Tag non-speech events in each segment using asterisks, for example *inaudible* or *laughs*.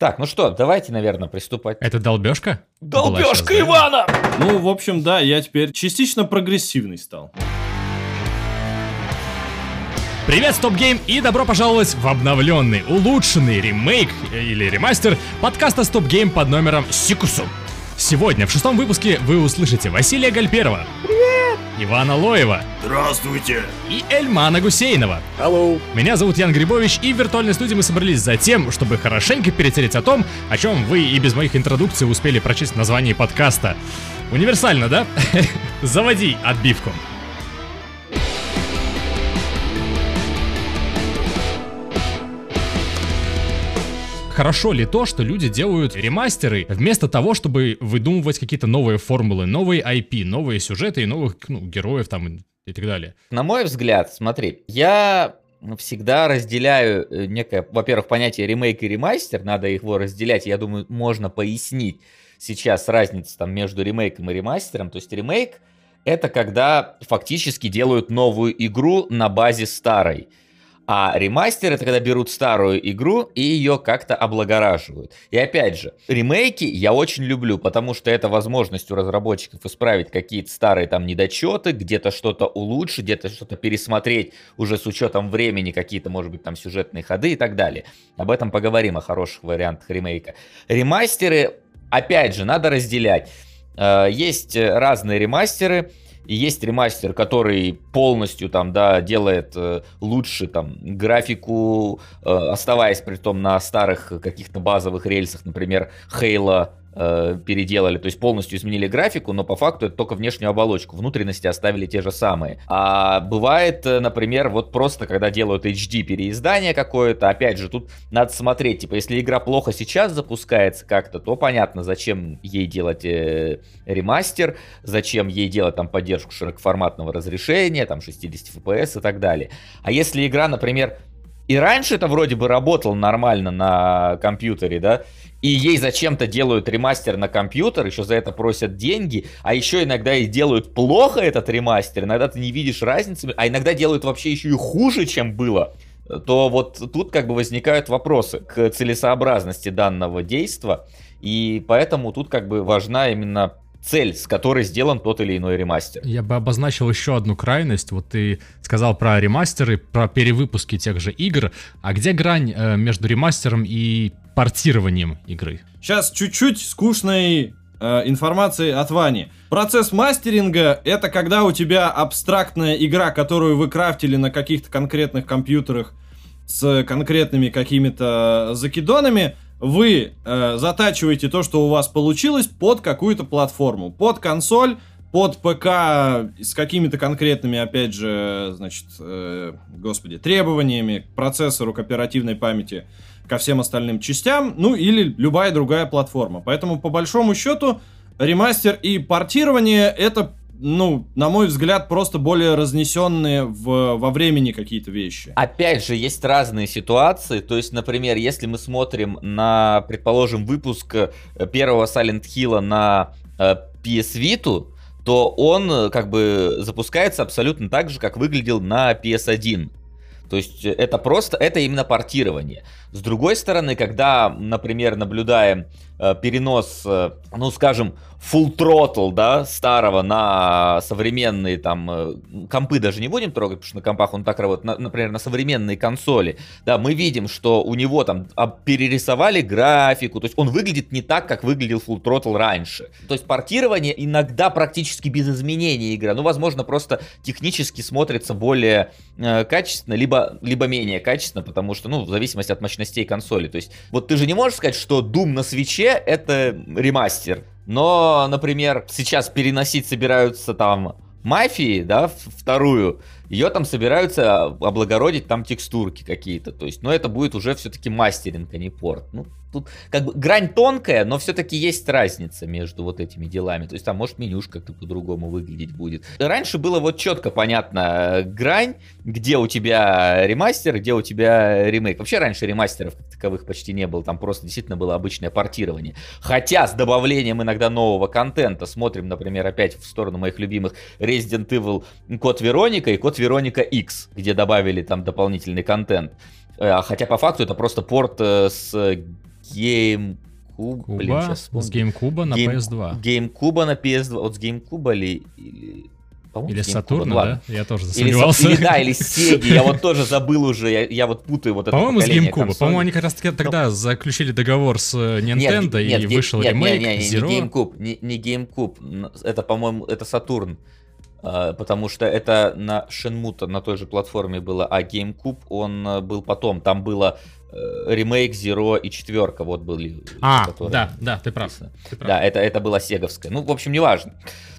Так, ну что, давайте, наверное, приступать. Это долбежка? Долбежка Ивана! Ну, в общем, да, я теперь частично прогрессивный стал. Привет, StopGame, и добро пожаловать в обновленный, улучшенный ремейк или ремастер подкаста StopGame под номером Сикусу. Сегодня в шестом выпуске вы услышите Василия Гальперова. Привет! Ивана Лоева. Здравствуйте. И Эльмана Гусейнова. Hello. Меня зовут Ян Грибович, и в виртуальной студии мы собрались за тем, чтобы хорошенько перетереть о том, о чем вы и без моих интродукций успели прочесть в названии подкаста. Универсально, да? *laughs* Заводи отбивку. Хорошо ли то, что люди делают ремастеры вместо того, чтобы выдумывать какие-то новые формулы, новые IP, новые сюжеты и новых ну, героев там и так далее? На мой взгляд, смотри, я всегда разделяю э, некое, во-первых, понятие ремейк и ремастер, надо его разделять, я думаю, можно пояснить сейчас разницу там между ремейком и ремастером, то есть ремейк это когда фактически делают новую игру на базе старой. А ремастер это когда берут старую игру и ее как-то облагораживают. И опять же, ремейки я очень люблю, потому что это возможность у разработчиков исправить какие-то старые там недочеты, где-то что-то улучшить, где-то что-то пересмотреть уже с учетом времени, какие-то, может быть, там сюжетные ходы и так далее. Об этом поговорим, о хороших вариантах ремейка. Ремастеры, опять же, надо разделять. Э, есть разные ремастеры, и есть ремастер, который полностью там, да, делает э, лучше там графику, э, оставаясь при том на старых каких-то базовых рельсах, например, Halo э, переделали, то есть полностью изменили графику, но по факту это только внешнюю оболочку, внутренности оставили те же самые. А бывает, э, например, вот просто когда делают HD переиздание какое-то, опять же, тут надо смотреть, типа, если игра плохо сейчас запускается как-то, то понятно, зачем ей делать э, ремастер, зачем ей делать там поддержку широкоформатного разрешения, там 60 FPS и так далее. А если игра, например, и раньше это вроде бы работало нормально на компьютере, да, и ей зачем-то делают ремастер на компьютер, еще за это просят деньги, а еще иногда и делают плохо этот ремастер, иногда ты не видишь разницы, а иногда делают вообще еще и хуже, чем было, то вот тут как бы возникают вопросы к целесообразности данного действия, и поэтому тут как бы важна именно цель, с которой сделан тот или иной ремастер. Я бы обозначил еще одну крайность. Вот ты сказал про ремастеры, про перевыпуски тех же игр. А где грань э, между ремастером и портированием игры? Сейчас чуть-чуть скучной э, информации от Вани. Процесс мастеринга — это когда у тебя абстрактная игра, которую вы крафтили на каких-то конкретных компьютерах с конкретными какими-то закидонами, вы э, затачиваете то, что у вас получилось, под какую-то платформу, под консоль, под ПК с какими-то конкретными, опять же, значит, э, господи, требованиями к процессору, к оперативной памяти, ко всем остальным частям, ну или любая другая платформа. Поэтому, по большому счету, ремастер и портирование это ну, на мой взгляд, просто более разнесенные в, во времени какие-то вещи. Опять же, есть разные ситуации. То есть, например, если мы смотрим на, предположим, выпуск э, первого Silent Hill на э, PS Vita, то он э, как бы запускается абсолютно так же, как выглядел на PS1. То есть это просто, это именно портирование. С другой стороны, когда, например, наблюдаем э, перенос, э, ну, скажем, full throttle, да, старого на современные там э, компы даже не будем трогать, потому что на компах он так работает, на, например, на современные консоли, да, мы видим, что у него там перерисовали графику, то есть он выглядит не так, как выглядел full throttle раньше. То есть портирование иногда практически без изменений игры, ну, возможно, просто технически смотрится более э, качественно, либо, либо менее качественно, потому что, ну, в зависимости от мощностей консоли. То есть, вот ты же не можешь сказать, что Doom на свече это ремастер. Но, например, сейчас переносить собираются там мафии, да, вторую, ее там собираются облагородить там текстурки какие-то. То есть, но это будет уже все-таки мастеринг, а не порт. Ну, тут как бы грань тонкая, но все-таки есть разница между вот этими делами. То есть там может менюшка как-то по-другому выглядеть будет. Раньше было вот четко понятно э, грань, где у тебя ремастер, где у тебя ремейк. Вообще раньше ремастеров как таковых почти не было, там просто действительно было обычное портирование. Хотя с добавлением иногда нового контента, смотрим, например, опять в сторону моих любимых Resident Evil Код Вероника и Код Вероника X, где добавили там дополнительный контент. Э, хотя по факту это просто порт с GameCube. Куба, Блин, сейчас с GameCube на Гейм- PS2. GameCube на PS2. Вот с GameCube или... или... Или с GameCube. Сатурна, Ну, да? Я тоже засомневался. или да, или Сеги, я вот тоже забыл уже, я, я вот путаю вот это По-моему, с GameCube. По-моему, они как раз таки тогда заключили договор с э, Nintendo, нет, и ге- вышел нет, ремейк не, не, не, Zero. не GameCube, не, не GameCube, это, по-моему, это Сатурн, А, потому что это на Shenmue на той же платформе было, а GameCube, он э, был потом, там было э, ремейк Zero и четверка, вот были. А, которые да, да, ты прав. Ты прав. Да, это, это была сеговская. Ну, в общем, неважно.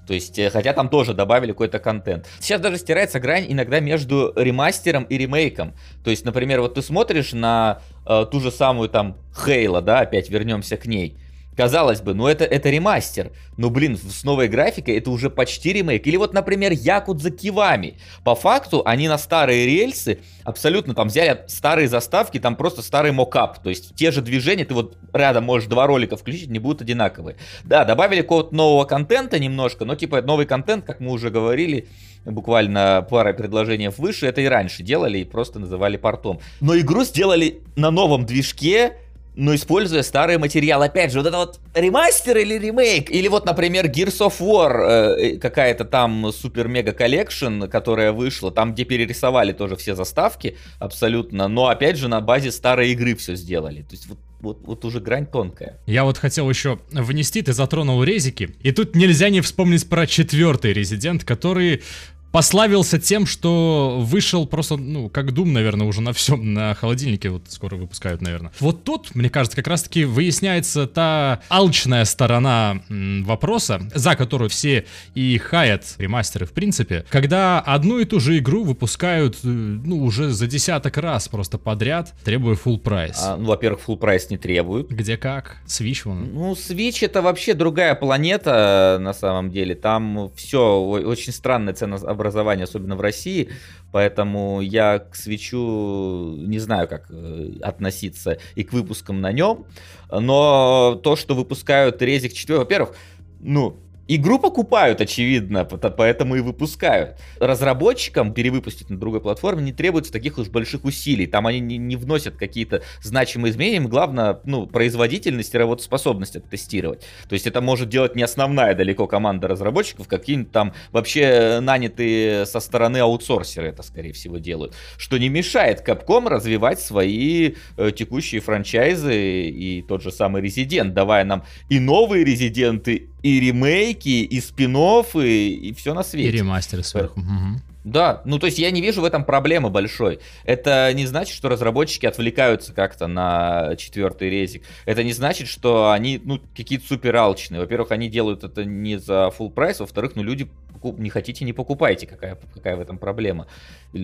То есть, э, хотя там тоже добавили какой-то контент. Сейчас даже стирается грань иногда между ремастером и ремейком. То есть, например, вот ты смотришь на э, ту же самую там Хейла, да, опять вернемся к ней. Казалось бы, ну это, это ремастер. Но, блин, с новой графикой это уже почти ремейк. Или вот, например, Якудза Кивами. По факту они на старые рельсы абсолютно там взяли старые заставки, там просто старый мокап. То есть те же движения, ты вот рядом можешь два ролика включить, не будут одинаковые. Да, добавили какого-то нового контента немножко, но типа новый контент, как мы уже говорили, буквально пара предложений выше, это и раньше делали и просто называли портом. Но игру сделали на новом движке, но используя старый материал. Опять же, вот это вот ремастер или ремейк? Или вот, например, Gears of War, э, какая-то там супер-мега collection, которая вышла, там, где перерисовали тоже все заставки абсолютно, но опять же на базе старой игры все сделали. То есть вот, вот, вот уже грань тонкая. Я вот хотел еще внести, ты затронул резики, и тут нельзя не вспомнить про четвертый резидент, который прославился тем, что вышел просто, ну, как Doom, наверное, уже на всем, на холодильнике вот скоро выпускают, наверное. Вот тут, мне кажется, как раз-таки выясняется та алчная сторона м, вопроса, за которую все и хаят ремастеры, в принципе, когда одну и ту же игру выпускают, э, ну, уже за десяток раз просто подряд, требуя full прайс. А, ну, во-первых, full прайс не требуют. Где как? Switch вон. Ну, Switch это вообще другая планета на самом деле. Там все очень странное ценообразование, особенно в России. Поэтому я к свечу не знаю, как э, относиться и к выпускам на нем. Но то, что выпускают Резик 4, во-первых, ну, Игру покупают, очевидно, поэтому и выпускают. Разработчикам перевыпустить на другой платформе не требуется таких уж больших усилий. Там они не, не вносят какие-то значимые изменения. Им главное, ну, производительность и работоспособность оттестировать. То есть это может делать не основная далеко команда разработчиков, какие-нибудь там вообще нанятые со стороны аутсорсеры это, скорее всего, делают. Что не мешает Capcom развивать свои э, текущие франчайзы и тот же самый Резидент, давая нам и новые Резиденты, и ремейки, и спин и, и все на И свете. ремастеры сверху. Да, ну то есть я не вижу в этом проблемы большой. Это не значит, что разработчики отвлекаются как-то на четвертый резик. Это не значит, что они, ну, какие-то супер алчные. Во-первых, они делают это не за full прайс, во-вторых, ну, люди покуп- не хотите, не покупайте, какая, какая в этом проблема.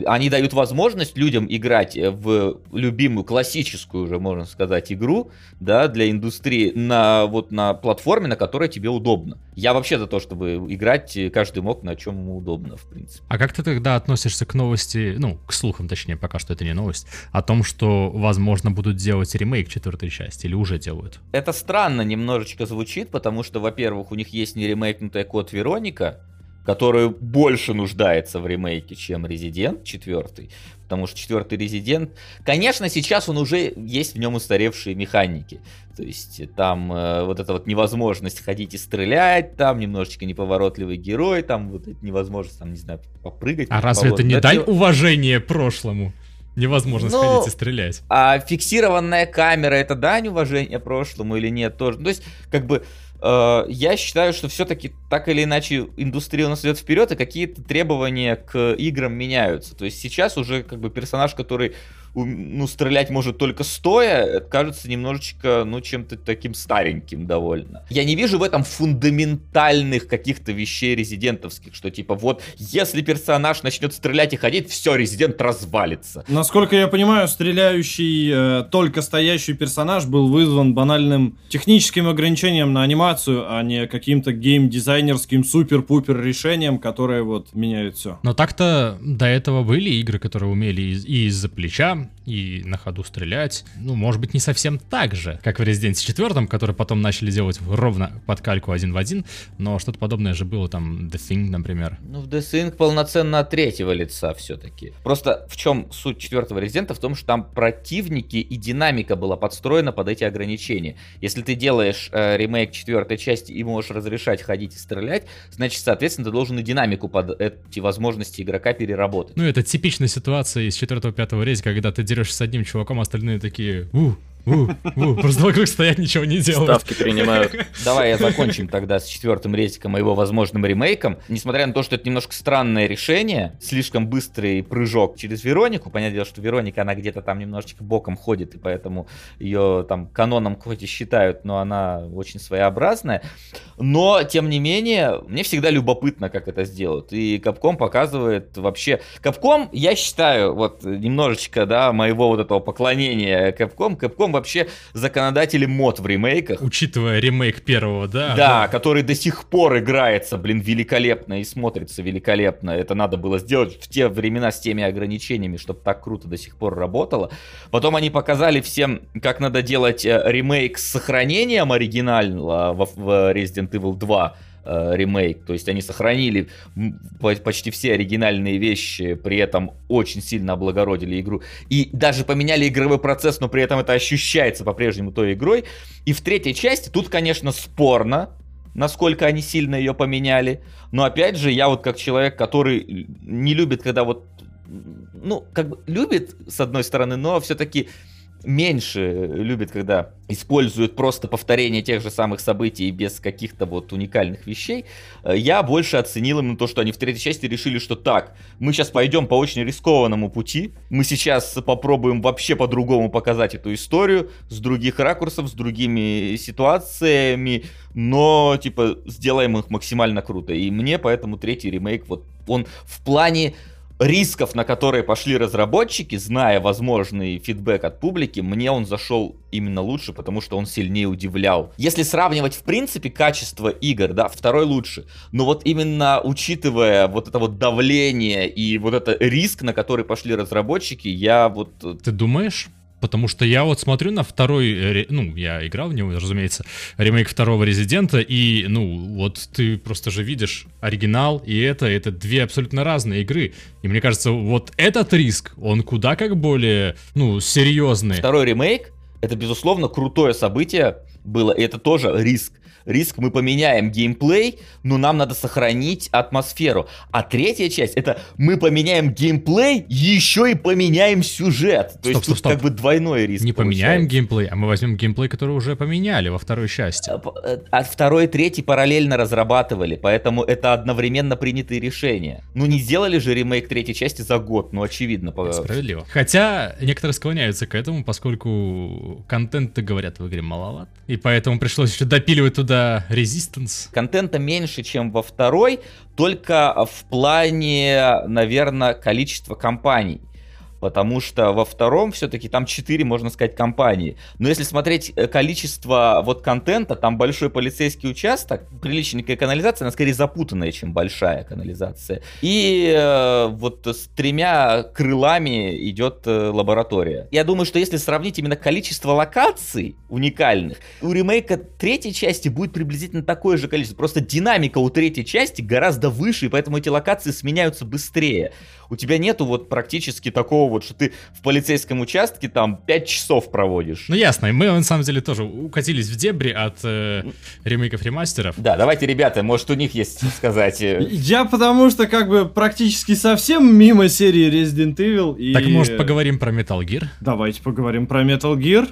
Они дают возможность людям играть в любимую классическую уже, можно сказать, игру, да, для индустрии на вот на платформе, на которой тебе удобно. Я вообще за то, чтобы играть э, каждый мог на чем ему удобно, в принципе. А как ты тогда относишься к новости, ну, к слухам, точнее, пока что это не новость, о том, что, возможно, будут делать ремейк четвертой части, или уже делают? Это странно немножечко звучит, потому что, во-первых, у них есть неремейкнутая код Вероника, который больше нуждается в ремейке, чем Резидент 4. Потому что четвертый Резидент, конечно, сейчас он уже есть в нем устаревшие механики. То есть там э, вот эта вот невозможность ходить и стрелять, там немножечко неповоротливый герой, там вот эта невозможность, там, не знаю, попрыгать. А разве это не Но дань уважения прошлому? Невозможно Ну, сходить и стрелять. А фиксированная камера это дань уважения прошлому или нет тоже? То есть, как бы, я считаю, что все-таки так или иначе индустрия у нас идет вперед, и какие-то требования к играм меняются. То есть сейчас уже как бы персонаж, который ну, стрелять может только стоя, это кажется немножечко, ну, чем-то таким стареньким довольно. Я не вижу в этом фундаментальных каких-то вещей резидентовских, что типа вот, если персонаж начнет стрелять и ходить, все, резидент развалится. Насколько я понимаю, стреляющий, э, только стоящий персонаж был вызван банальным техническим ограничением на анимацию а не каким-то геймдизайнерским супер-пупер решением, которое вот меняет все. Но так-то до этого были игры, которые умели и из-за плеча, и на ходу стрелять. Ну, может быть, не совсем так же, как в Resident 4, который потом начали делать ровно под кальку один в один, но что-то подобное же было там The Thing, например. Ну, в The Thing полноценно от третьего лица все-таки. Просто в чем суть четвертого Резидента? В том, что там противники и динамика была подстроена под эти ограничения. Если ты делаешь э, ремейк четвертой части и можешь разрешать ходить и стрелять, значит, соответственно, ты должен и динамику под эти возможности игрока переработать. Ну, это типичная ситуация из четвертого пятого рейса, когда ты дерешься с одним чуваком, а остальные такие, у, просто вокруг стоять, ничего не делают. Ставки принимают. *laughs* Давай я закончим тогда с четвертым рейтиком и его возможным ремейком. Несмотря на то, что это немножко странное решение, слишком быстрый прыжок через Веронику, понятное дело, что Вероника, она где-то там немножечко боком ходит, и поэтому ее там каноном хоть и считают, но она очень своеобразная. Но, тем не менее, мне всегда любопытно, как это сделают. И Capcom показывает вообще... Capcom, я считаю, вот немножечко, да, моего вот этого поклонения Capcom, Capcom вообще законодатели мод в ремейках. Учитывая ремейк первого, да? Да, да, который до сих пор играется, блин, великолепно и смотрится великолепно. Это надо было сделать в те времена с теми ограничениями, чтобы так круто до сих пор работало. Потом они показали всем, как надо делать э, ремейк с сохранением оригинального в Resident Evil 2 Э, ремейк. То есть они сохранили почти все оригинальные вещи, при этом очень сильно облагородили игру. И даже поменяли игровой процесс, но при этом это ощущается по-прежнему той игрой. И в третьей части тут, конечно, спорно, насколько они сильно ее поменяли. Но опять же, я вот как человек, который не любит, когда вот ну, как бы любит, с одной стороны, но все-таки меньше любит, когда используют просто повторение тех же самых событий без каких-то вот уникальных вещей. Э, я больше оценил именно то, что они в третьей части решили, что так, мы сейчас пойдем по очень рискованному пути, мы сейчас попробуем вообще по-другому показать эту историю, с других ракурсов, с другими ситуациями, но, типа, сделаем их максимально круто. И мне поэтому третий ремейк, вот он в плане рисков, на которые пошли разработчики, зная возможный фидбэк от публики, мне он зашел именно лучше, потому что он сильнее удивлял. Если сравнивать, в принципе, качество игр, да, второй лучше. Но вот именно учитывая вот это вот давление и вот это риск, на который пошли разработчики, я вот... Э, Ты думаешь? Потому что я вот смотрю на второй, ну, я играл в него, разумеется, ремейк второго Резидента, и, ну, вот ты просто же видишь оригинал и это, это две абсолютно разные игры. И мне кажется, вот этот риск, он куда как более, ну, серьезный. Второй ремейк, это, безусловно, крутое событие было, и это тоже риск риск мы поменяем геймплей, но нам надо сохранить атмосферу. А третья часть это мы поменяем геймплей, еще и поменяем сюжет. То стоп, есть стоп, тут стоп. как бы двойной риск. Не получается. поменяем геймплей, а мы возьмем геймплей, который уже поменяли во второй части. А, э, а второй и третий параллельно разрабатывали, поэтому это одновременно принятые решения. Ну не сделали же ремейк третьей части за год, ну очевидно. Справедливо. Хотя некоторые склоняются к этому, поскольку контента, говорят, в игре маловат. И поэтому пришлось еще допиливать туда да, Resistance. Контента меньше, чем во второй, только в плане, наверное, количества компаний. Потому что во втором все-таки там 4, можно сказать, компании. Но если смотреть э, количество вот контента, там большой полицейский участок, приличненькая канализация, она скорее запутанная, чем большая канализация. И э, вот с тремя крылами идет э, лаборатория. Я думаю, что если сравнить именно количество локаций уникальных, у ремейка третьей части будет приблизительно такое же количество. Просто динамика у третьей части гораздо выше, и поэтому эти локации сменяются быстрее у тебя нету вот практически такого вот, что ты в полицейском участке там 5 часов проводишь. Ну ясно, мы на самом деле тоже укатились в дебри от э, ремейков ремастеров. Да, давайте, ребята, может у них есть сказать. Э. Я потому что как бы практически совсем мимо серии Resident Evil. И... Так может поговорим про Metal Gear? Давайте поговорим про Metal Gear.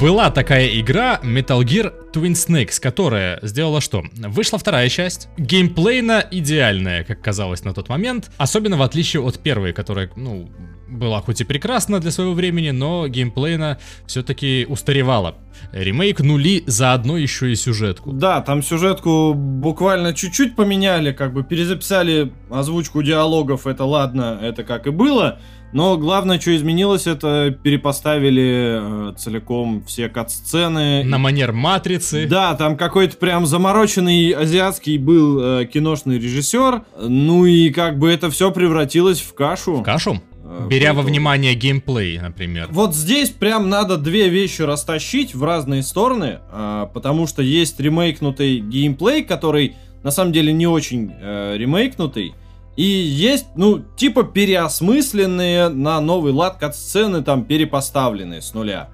Была такая игра Metal Gear Twin Snakes, которая сделала что? Вышла вторая часть, геймплейно идеальная, как казалось на тот момент, особенно в отличие от первой, которая, ну, была хоть и прекрасна для своего времени, но геймплейно все-таки устаревала. Ремейк нули заодно еще и сюжетку. Да, там сюжетку буквально чуть-чуть поменяли, как бы перезаписали озвучку диалогов, это ладно, это как и было. Но главное, что изменилось, это перепоставили э, целиком все кат-сцены. На манер матрицы. Да, там какой-то прям замороченный азиатский был э, киношный режиссер. Ну и как бы это все превратилось в кашу. В кашу? Э, Беря во внимание геймплей, например. Вот здесь прям надо две вещи растащить в разные стороны, э, потому что есть ремейкнутый геймплей, который на самом деле не очень э, ремейкнутый. И есть, ну, типа переосмысленные на новый лад кат-сцены, там, перепоставленные с нуля.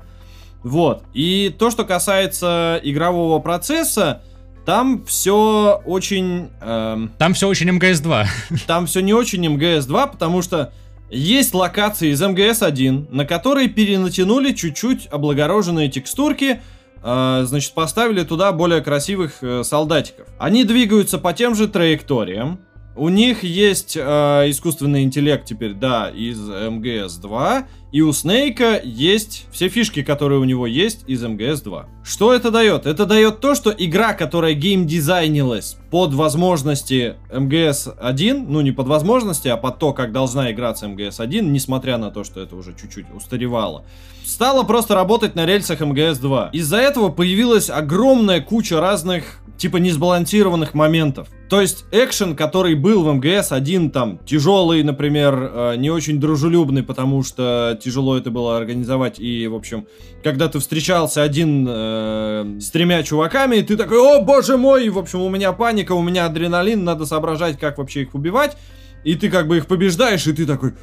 Вот. И то, что касается игрового процесса, там все очень... Эм, там все очень МГС-2. Там все не очень МГС-2, потому что есть локации из МГС-1, на которые перенатянули чуть-чуть облагороженные текстурки, э, значит, поставили туда более красивых э, солдатиков. Они двигаются по тем же траекториям, у них есть э, искусственный интеллект теперь, да, из МГС-2, и у Снейка есть все фишки, которые у него есть из МГС-2. Что это дает? Это дает то, что игра, которая геймдизайнилась под возможности МГС-1, ну не под возможности, а под то, как должна играться МГС-1, несмотря на то, что это уже чуть-чуть устаревало, стала просто работать на рельсах МГС-2. Из-за этого появилась огромная куча разных типа несбалансированных моментов. То есть экшен, который был в МГС один там тяжелый, например, э, не очень дружелюбный, потому что тяжело это было организовать. И, в общем, когда ты встречался один э, с тремя чуваками, ты такой, о боже мой, в общем, у меня паника, у меня адреналин, надо соображать, как вообще их убивать. И ты как бы их побеждаешь, и ты такой,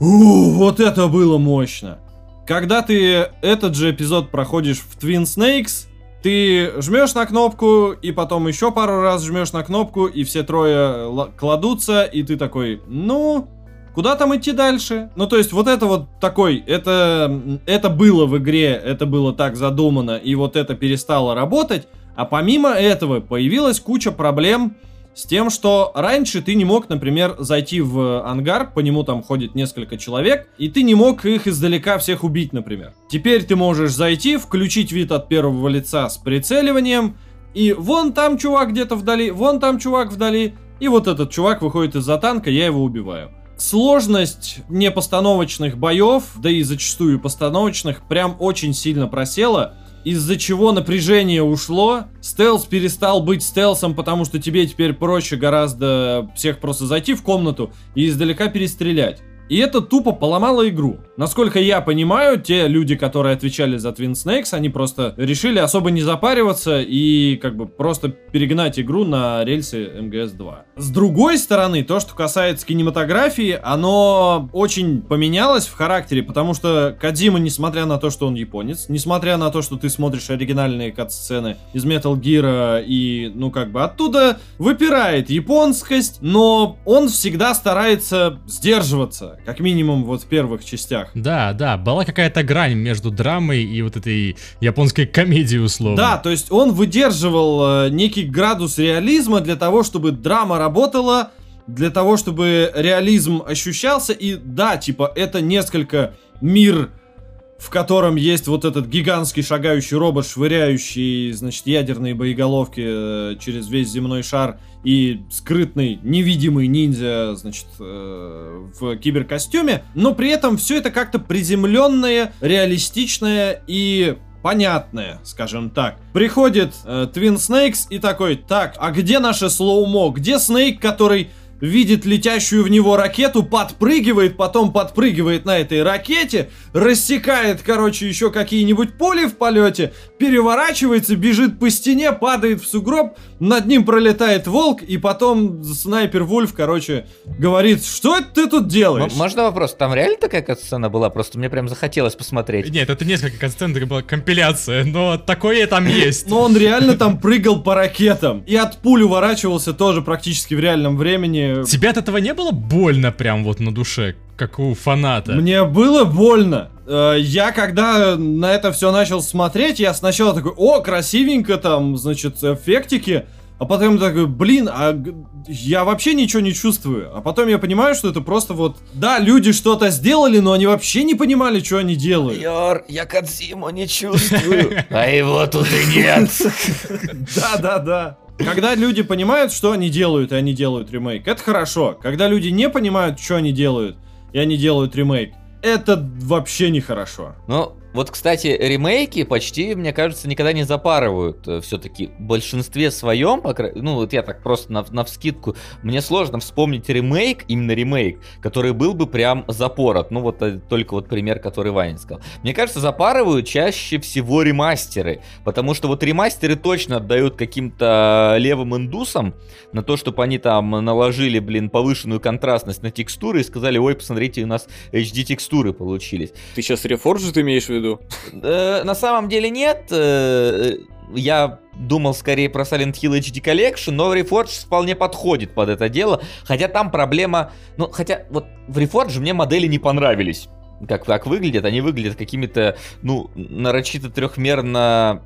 у, вот это было мощно. Когда ты этот же эпизод проходишь в Twin Snakes, ты жмешь на кнопку, и потом еще пару раз жмешь на кнопку, и все трое кладутся, и ты такой, ну, куда там идти дальше? Ну, то есть, вот это вот такой, это, это было в игре, это было так задумано, и вот это перестало работать, а помимо этого появилась куча проблем, с тем, что раньше ты не мог, например, зайти в ангар, по нему там ходит несколько человек, и ты не мог их издалека всех убить, например. Теперь ты можешь зайти, включить вид от первого лица с прицеливанием, и вон там чувак где-то вдали, вон там чувак вдали, и вот этот чувак выходит из-за танка, я его убиваю. Сложность непостановочных боев, да и зачастую постановочных, прям очень сильно просела из-за чего напряжение ушло. Стелс перестал быть стелсом, потому что тебе теперь проще гораздо всех просто зайти в комнату и издалека перестрелять. И это тупо поломало игру. Насколько я понимаю, те люди, которые отвечали за Twin Snakes, они просто решили особо не запариваться и как бы просто перегнать игру на рельсы МГС-2. С другой стороны, то, что касается кинематографии, оно очень поменялось в характере, потому что Кадзима, несмотря на то, что он японец, несмотря на то, что ты смотришь оригинальные кат-сцены из Metal Gear и, ну, как бы оттуда выпирает японскость, но он всегда старается сдерживаться как минимум вот в первых частях. Да, да, была какая-то грань между драмой и вот этой японской комедией условно. Да, то есть он выдерживал э, некий градус реализма для того, чтобы драма работала, для того, чтобы реализм ощущался. И да, типа это несколько мир в котором есть вот этот гигантский шагающий робот, швыряющий, значит, ядерные боеголовки э, через весь земной шар и скрытный невидимый ниндзя, значит, э, в киберкостюме, но при этом все это как-то приземленное, реалистичное и понятное, скажем так. Приходит э, Twin Snakes и такой, так, а где наше слоумо? Где Снейк, который видит летящую в него ракету, подпрыгивает, потом подпрыгивает на этой ракете, рассекает, короче, еще какие-нибудь пули в полете, переворачивается, бежит по стене, падает в сугроб, над ним пролетает волк, и потом снайпер Вульф, короче, говорит, что это ты тут делаешь? М- можно вопрос? Там реально такая сцена была? Просто мне прям захотелось посмотреть. Нет, это несколько сцен, это была компиляция, но такое там *laughs* есть. Но он реально там прыгал по ракетам и от пуль уворачивался тоже практически в реальном времени Тебе от этого не было больно прям вот на душе, как у фаната? Мне было больно. Э, я когда на это все начал смотреть, я сначала такой, о, красивенько там, значит, эффектики. а потом я такой, блин, а я вообще ничего не чувствую. А потом я понимаю, что это просто вот, да, люди что-то сделали, но они вообще не понимали, что они делают. Йор, я Кадзиму не чувствую, *laughs* а его тут и нет. Да, да, да. Когда люди понимают, что они делают, и они делают ремейк, это хорошо. Когда люди не понимают, что они делают, и они делают ремейк, это вообще нехорошо. Ну, вот, кстати, ремейки почти, мне кажется, никогда не запарывают. э, Все-таки в большинстве своем, ну вот я так просто на, на вскидку, мне сложно вспомнить ремейк, именно ремейк, который был бы прям запорот. Ну вот э, только вот пример, который Ваня сказал. Мне кажется, запарывают чаще всего ремастеры, потому что вот ремастеры точно отдают каким-то левым индусам на то, чтобы они там наложили, блин, повышенную контрастность на текстуры и сказали, ой, посмотрите, у нас HD текстуры получились. Ты сейчас Reforged имеешь виду? Э, на самом деле нет. Э, Я думал скорее про Silent Hill HD Collection, но Reforged вполне подходит под это дело. Хотя там проблема... Ну, хотя вот в Reforged мне модели не понравились. Как так выглядят, они выглядят какими-то, ну, нарочито трехмерно,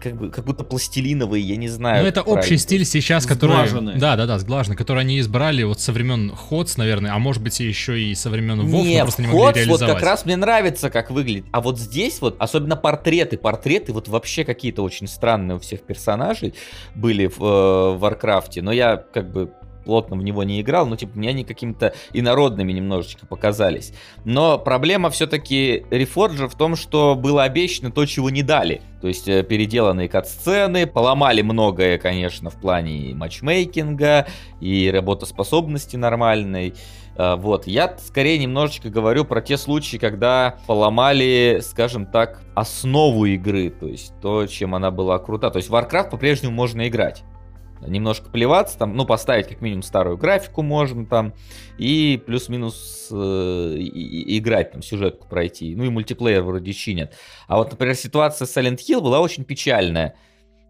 как, бы, как будто пластилиновые, я не знаю. Ну, это общий стиль сейчас, который... Сглаженный. Да, да, да, сглаженный, который они избрали вот со времен Ходс, наверное, а может быть и еще и со времен Вов, но Не, просто не могли вот реализовать. как раз мне нравится, как выглядит. А вот здесь вот, особенно портреты, портреты вот вообще какие-то очень странные у всех персонажей были в э, Варкрафте, но я как бы плотно в него не играл, но типа мне они какими-то инородными немножечко показались. Но проблема все-таки Reforged в том, что было обещано то, чего не дали. То есть э, переделанные кат-сцены, поломали многое, конечно, в плане и матчмейкинга, и работоспособности нормальной. А, Вот, я скорее немножечко говорю про те случаи, когда поломали, скажем так, основу игры, то есть то, чем она была крута. То есть Warcraft по-прежнему можно играть. Немножко плеваться, там, ну, поставить как минимум старую графику можно там, и плюс-минус э, и- и- играть, там, сюжетку пройти. Ну и мультиплеер вроде чинят. А вот, например, ситуация с Silent Hill была очень печальная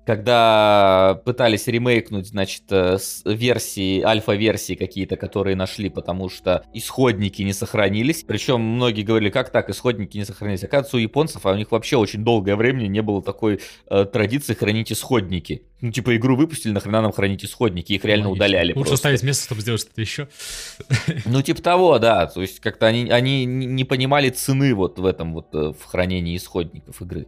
когда пытались ремейкнуть, значит, э, версии, альфа-версии какие-то, которые нашли, потому что исходники не сохранились. Причем многие говорили, как так, исходники не сохранились. Оказывается, у японцев, а у них вообще очень долгое время не было такой э, традиции хранить исходники. Ну, типа, игру выпустили, нахрена нам хранить исходники, их реально Логично. удаляли Лучше просто. оставить место, чтобы сделать что-то еще. *laughs* Ну, типа того, да. То есть как-то они, они не не понимали цены вот в этом вот э, в хранении исходников игры.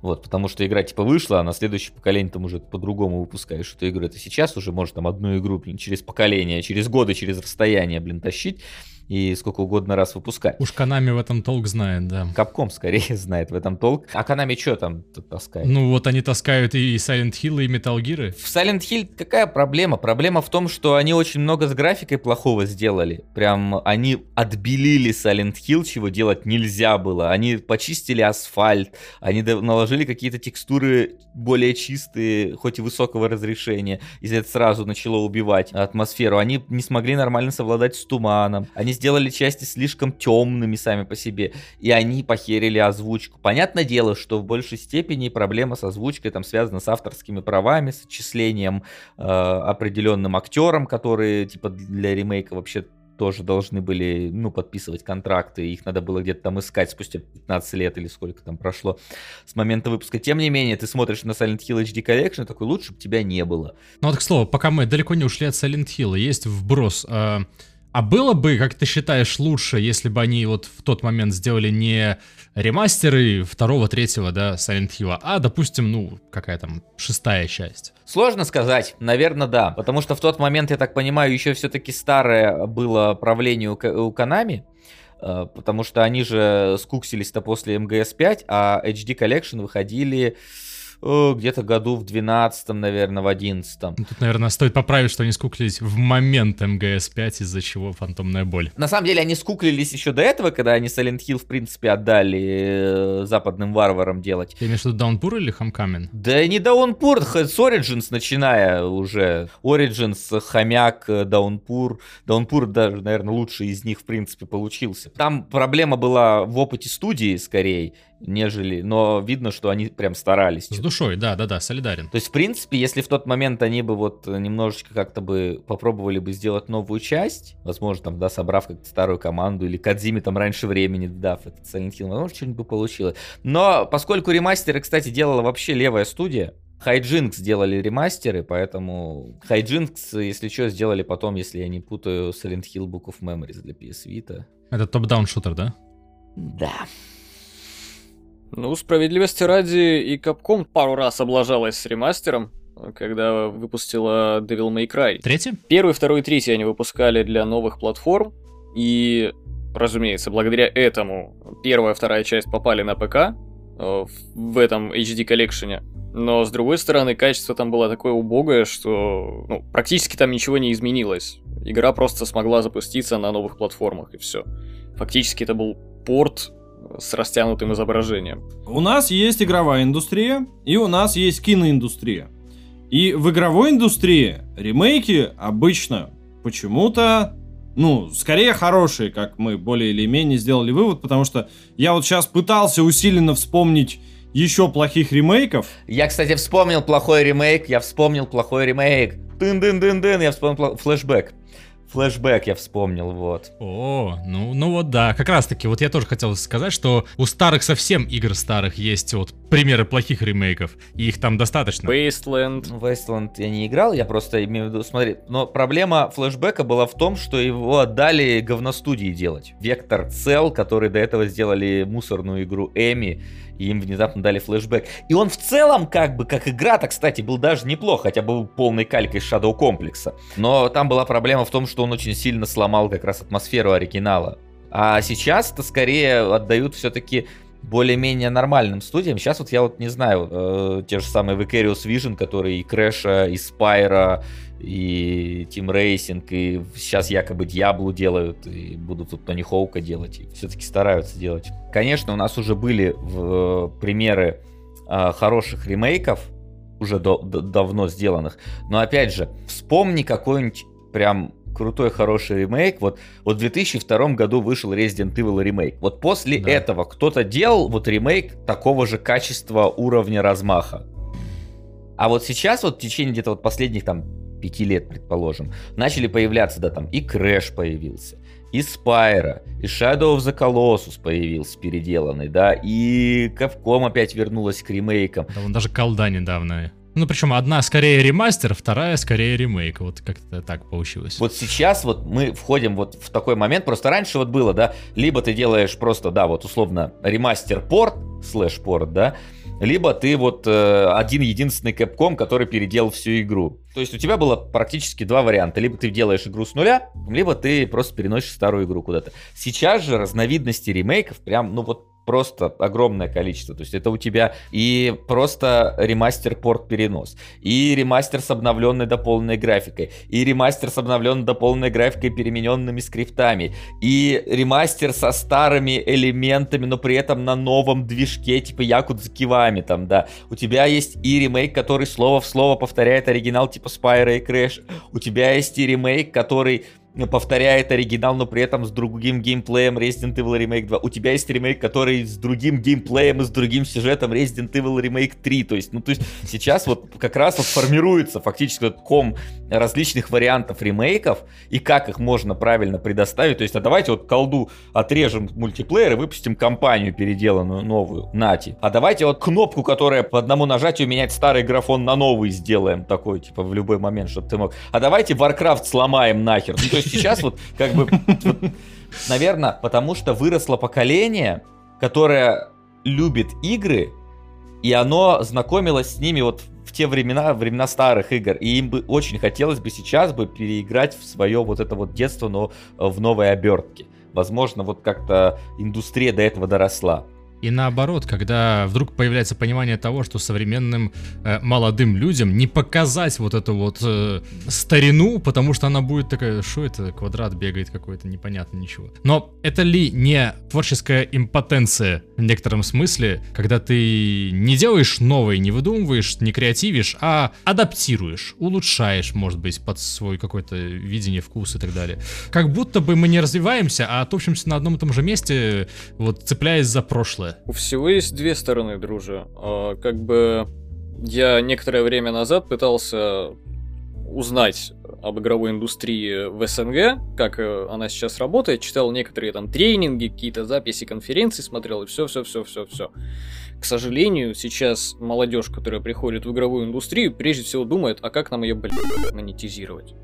Вот, потому что игра типа вышла, а на следующее поколение там уже по-другому выпускаешь эту игру. Это сейчас уже может там одну игру, блин, через поколение, через годы, через расстояние, блин, тащить и сколько угодно раз выпускать. Уж Канами в этом толк знает, да. Капком скорее *laughs* знает в этом толк. А Канами что там таскает? Ну вот они таскают и Silent Hill, и Metal Gear. В Silent Hill какая проблема? Проблема в том, что они очень много с графикой плохого сделали. Прям они отбелили Silent Hill, чего делать нельзя было. Они почистили асфальт, они наложили какие-то текстуры более чистые, хоть и высокого разрешения. И это сразу начало убивать атмосферу. Они не смогли нормально совладать с туманом. Они сделали части слишком темными сами по себе. И они похерили озвучку. Понятное дело, что в большей степени проблема с озвучкой там связана с авторскими правами, с отчислением э, определенным актерам, которые типа для ремейка вообще тоже должны были, ну, подписывать контракты, их надо было где-то там искать спустя 15 лет или сколько там прошло с момента выпуска. Тем не менее, ты смотришь на Silent Hill HD Collection, такой, лучше бы тебя не было. Ну вот, к слову, пока мы далеко не ушли от Silent Hill, есть вброс. А, а было бы, как ты считаешь, лучше, если бы они вот в тот момент сделали не ремастеры второго, третьего, да, Silent Hill, а, допустим, ну, какая там шестая часть? Сложно сказать, наверное, да. Потому что в тот момент, я так понимаю, еще все-таки старое было правление у, Ка- у Konami. э, Потому что они же скуксились-то после MGS5, а HD Collection выходили где-то году в 12 наверное, в 11 Ну, Тут, наверное, стоит поправить, что они скуклились в момент МГС-5, из-за чего фантомная боль. На самом деле они скуклились еще до этого, когда они Silent Hill, в принципе, отдали э, западным варварам делать. Ты имеешь в виду Даунпур или Хамкамен? Да не Даунпур, с Origins начиная уже. Origins, Хомяк, э, Даунпур. Даунпур даже, наверное, лучший из них, в принципе, получился. Там проблема была в опыте студии, скорее, нежели... Но видно, что они прям старались. С душой, да-да-да, солидарен. То есть, в принципе, если в тот момент они бы вот немножечко как-то бы попробовали бы сделать новую часть, возможно, там, да, собрав как-то старую команду, или Кадзиме там раньше времени дав этот Silent Hill, возможно, что-нибудь бы получилось. Но поскольку ремастеры, кстати, делала вообще левая студия, Хайджинкс сделали ремастеры, поэтому Хайджинкс, если что, сделали потом, если я не путаю, Silent Hill Book of Memories для PS Vita. Это топ-даун шутер, да? Да. Ну, справедливости ради, и Capcom пару раз облажалась с ремастером, когда выпустила Devil May Cry. Третий? Первый, второй, третий они выпускали для новых платформ, и, разумеется, благодаря этому первая, вторая часть попали на ПК э, в этом HD коллекшене. Но, с другой стороны, качество там было такое убогое, что ну, практически там ничего не изменилось. Игра просто смогла запуститься на новых платформах, и все. Фактически это был порт с растянутым изображением. У нас есть игровая индустрия, и у нас есть киноиндустрия. И в игровой индустрии ремейки обычно почему-то, ну, скорее хорошие, как мы более или менее сделали вывод, потому что я вот сейчас пытался усиленно вспомнить еще плохих ремейков. Я, кстати, вспомнил плохой ремейк, я вспомнил плохой ремейк. Тын-дын-дын-дын, я вспомнил флешбэк. Флэшбэк я вспомнил, вот. О, ну, ну вот да, как раз таки, вот я тоже хотел сказать, что у старых совсем игр старых есть вот примеры плохих ремейков, и их там достаточно. Wasteland. Ну, Wasteland я не играл, я просто имею в виду, смотри, но проблема флешбека была в том, что его отдали говностудии делать. Вектор Cell, которые до этого сделали мусорную игру Эми, и им внезапно дали флешбэк. И он в целом, как бы, как игра-то, кстати, был даже неплох, хотя был полной калькой Shadow комплекса. Но там была проблема в том, что он очень сильно сломал как раз атмосферу оригинала. А сейчас-то скорее отдают все-таки более-менее нормальным студиям. Сейчас вот я вот не знаю, э, те же самые Vicarious Vision, которые и Крэша, и Спайра, и Team Racing, и сейчас якобы Диаблу делают, и будут тут Тони Хоука делать, и все-таки стараются делать. Конечно, у нас уже были в, э, примеры э, хороших ремейков, уже до, до, давно сделанных, но опять же, вспомни какой-нибудь прям крутой, хороший ремейк. Вот, вот в 2002 году вышел Resident Evil ремейк. Вот после да. этого кто-то делал вот ремейк такого же качества, уровня, размаха. А вот сейчас вот в течение где-то вот последних там пяти лет, предположим, начали появляться, да, там и Crash появился, и Spyro, и Shadow of the Colossus появился переделанный, да, и Capcom опять вернулась к ремейкам. Да, он даже колда недавно ну, причем одна скорее ремастер, вторая скорее ремейк. Вот как-то так получилось. Вот сейчас вот мы входим вот в такой момент. Просто раньше вот было, да, либо ты делаешь просто, да, вот условно ремастер-порт, слэш-порт, да, либо ты вот э, один единственный Capcom, который переделал всю игру. То есть у тебя было практически два варианта. Либо ты делаешь игру с нуля, либо ты просто переносишь старую игру куда-то. Сейчас же разновидности ремейков прям, ну вот просто огромное количество. То есть это у тебя и просто ремастер-порт перенос, и ремастер с обновленной дополненной графикой, и ремастер с обновленной дополненной графикой перемененными скриптами, и ремастер со старыми элементами, но при этом на новом движке, типа Якудза Кивами там, да. У тебя есть и ремейк, который слово в слово повторяет оригинал типа Spyro и Crash. У тебя есть и ремейк, который повторяет оригинал, но при этом с другим геймплеем Resident Evil Remake 2. У тебя есть ремейк, который с другим геймплеем и с другим сюжетом Resident Evil Remake 3. То есть, ну, то есть сейчас вот как раз вот формируется фактически вот ком различных вариантов ремейков и как их можно правильно предоставить. То есть, а давайте вот колду отрежем мультиплеер и выпустим кампанию переделанную новую, нати. А давайте вот кнопку, которая по одному нажатию менять старый графон на новый сделаем такой, типа в любой момент, чтобы ты мог. А давайте Warcraft сломаем нахер. Ну, есть сейчас вот как бы, наверное, потому что выросло поколение, которое любит игры, и оно знакомилось с ними вот в те времена, времена старых игр, и им бы очень хотелось бы сейчас бы переиграть в свое вот это вот детство, но в новой обертке. Возможно, вот как-то индустрия до этого доросла. И наоборот, когда вдруг появляется понимание того, что современным э, молодым людям не показать вот эту вот э, старину, потому что она будет такая, что это, квадрат бегает какой-то, непонятно ничего. Но это ли не творческая импотенция в некотором смысле, когда ты не делаешь новое, не выдумываешь, не креативишь, а адаптируешь, улучшаешь, может быть, под свой какое-то видение, вкус и так далее. Как будто бы мы не развиваемся, а топчемся на одном и том же месте, вот цепляясь за прошлое У всего есть две стороны, друже. А, как бы я некоторое время назад пытался узнать об игровой индустрии в СНГ, как э, она сейчас работает, читал некоторые там тренинги, какие-то записи конференций смотрел, и все, все, все, все, все. К сожалению, сейчас молодежь, которая приходит в игровую индустрию, прежде всего думает, а как нам ее, блядь, монетизировать?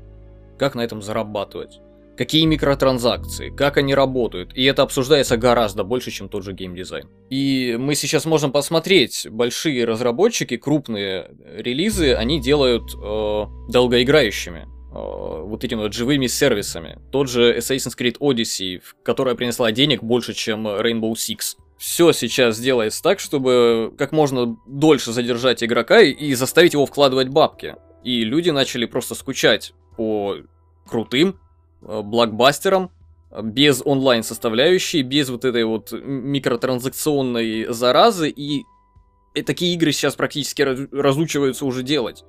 Как на этом зарабатывать? Какие микротранзакции, как они работают, и это обсуждается гораздо больше, чем тот же геймдизайн. И мы сейчас можем посмотреть, большие разработчики, крупные релизы, они делают э, долгоиграющими э, вот этими вот живыми сервисами. Тот же Assassin's Creed Odyssey, которая принесла денег больше, чем Rainbow Six. Все сейчас делается так, чтобы как можно дольше задержать игрока и заставить его вкладывать бабки. И люди начали просто скучать по крутым Э, блокбастером, без онлайн составляющей, без вот этой вот микротранзакционной заразы, и, и такие игры сейчас практически разучиваются уже делать.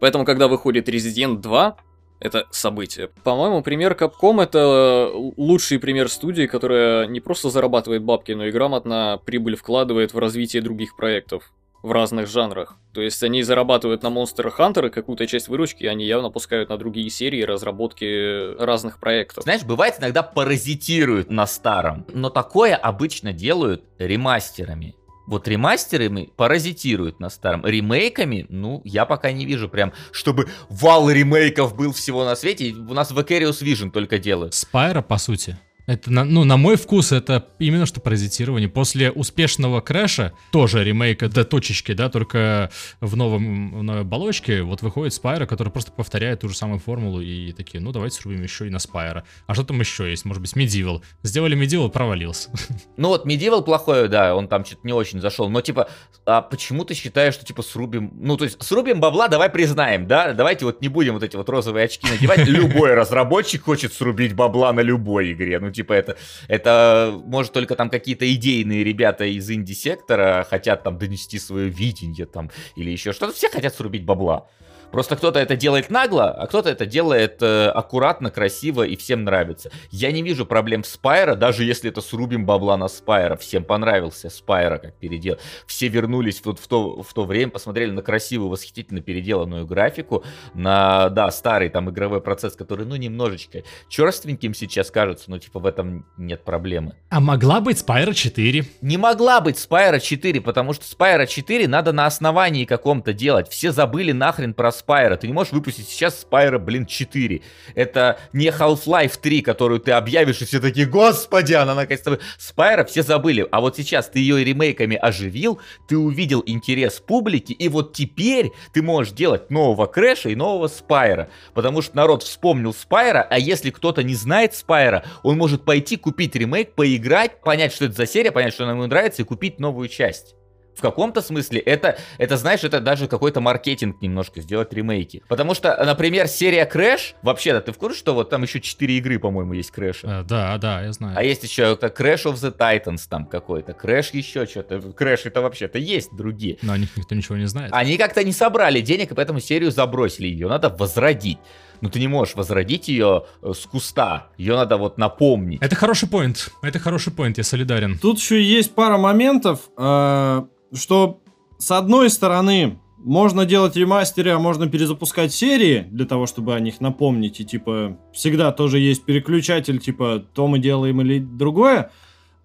Поэтому, когда выходит Resident 2, это событие. По-моему, пример Capcom это лучший пример студии, которая не просто зарабатывает бабки, но и грамотно прибыль вкладывает в развитие других проектов в разных жанрах. То есть они зарабатывают на Monster Hunter и какую-то часть выручки они явно пускают на другие серии разработки разных проектов. Знаешь, бывает иногда паразитируют на старом, но такое обычно делают ремастерами. Вот ремастерами паразитируют на старом. Ремейками, ну, я пока не вижу прям, чтобы вал ремейков был всего на свете. У нас Vicarious Vision только делают. Спайра, по сути. Это, ну, на мой вкус, это именно что паразитирование. После успешного крэша, тоже ремейка до точечки, да, только в, новом, в новой оболочке, вот выходит Спайра, который просто повторяет ту же самую формулу и такие, ну, давайте срубим еще и на Спайра. А что там еще есть? Может быть, Medieval. Сделали Medieval, провалился. *laughs* Ну вот, Medieval плохой, да, он там что-то не очень зашел, но типа, а почему ты считаешь, что типа срубим, ну, то есть срубим бабла, давай признаем, да, давайте вот не будем вот эти вот розовые очки надевать, любой разработчик хочет срубить бабла на любой игре, ну, типа, это, это может только там какие-то идейные ребята из инди-сектора хотят там донести свое видение там или еще что-то. Все хотят срубить бабла. Просто кто-то это делает нагло, а кто-то это делает э, аккуратно, красиво и всем нравится. Я не вижу проблем в Spyro, даже если это срубим бабла на Spyro. Всем понравился Spyro как передел. Все вернулись вот в то, в то время, посмотрели на красивую, восхитительно переделанную графику, на, да, старый там игровой процесс, который, ну, немножечко черственьким сейчас кажется, но типа в этом нет проблемы. А могла быть Spyro 4? Не могла быть Spyro 4, потому что Spyro 4 надо на основании каком-то делать. Все забыли нахрен про Spyro. Ты не можешь выпустить сейчас Spyro, блин, 4. Это не Half-Life 3, которую ты объявишь, и все такие, господи, она наконец-то... Spyro все забыли. А вот сейчас ты ее ремейками оживил, ты увидел интерес публики, и вот теперь ты можешь делать нового Крэша и нового Spyro. Потому что народ вспомнил Spyro, а если кто-то не знает Spyro, он может пойти купить ремейк, поиграть, понять, что это за серия, понять, что она ему нравится, и купить новую часть. В каком-то смысле это, это, знаешь, это даже какой-то маркетинг немножко сделать ремейки. Потому что, например, серия Crash, вообще-то ты в курсе, что вот там еще 4 игры, по-моему, есть Crash? А, да, да, я знаю. А есть еще это Crash of the Titans там какой-то, Crash еще что-то. Crash это вообще-то есть другие. Но о них никто ничего не знает. Они как-то не собрали денег, и поэтому серию забросили. Ее надо возродить. Но ты не можешь возродить ее э, с куста. Ее надо вот напомнить. Это хороший поинт. Это хороший поинт, я солидарен. Тут еще есть пара моментов. Э что с одной стороны можно делать ремастеры, а можно перезапускать серии для того, чтобы о них напомнить. И типа всегда тоже есть переключатель, типа то мы делаем или другое.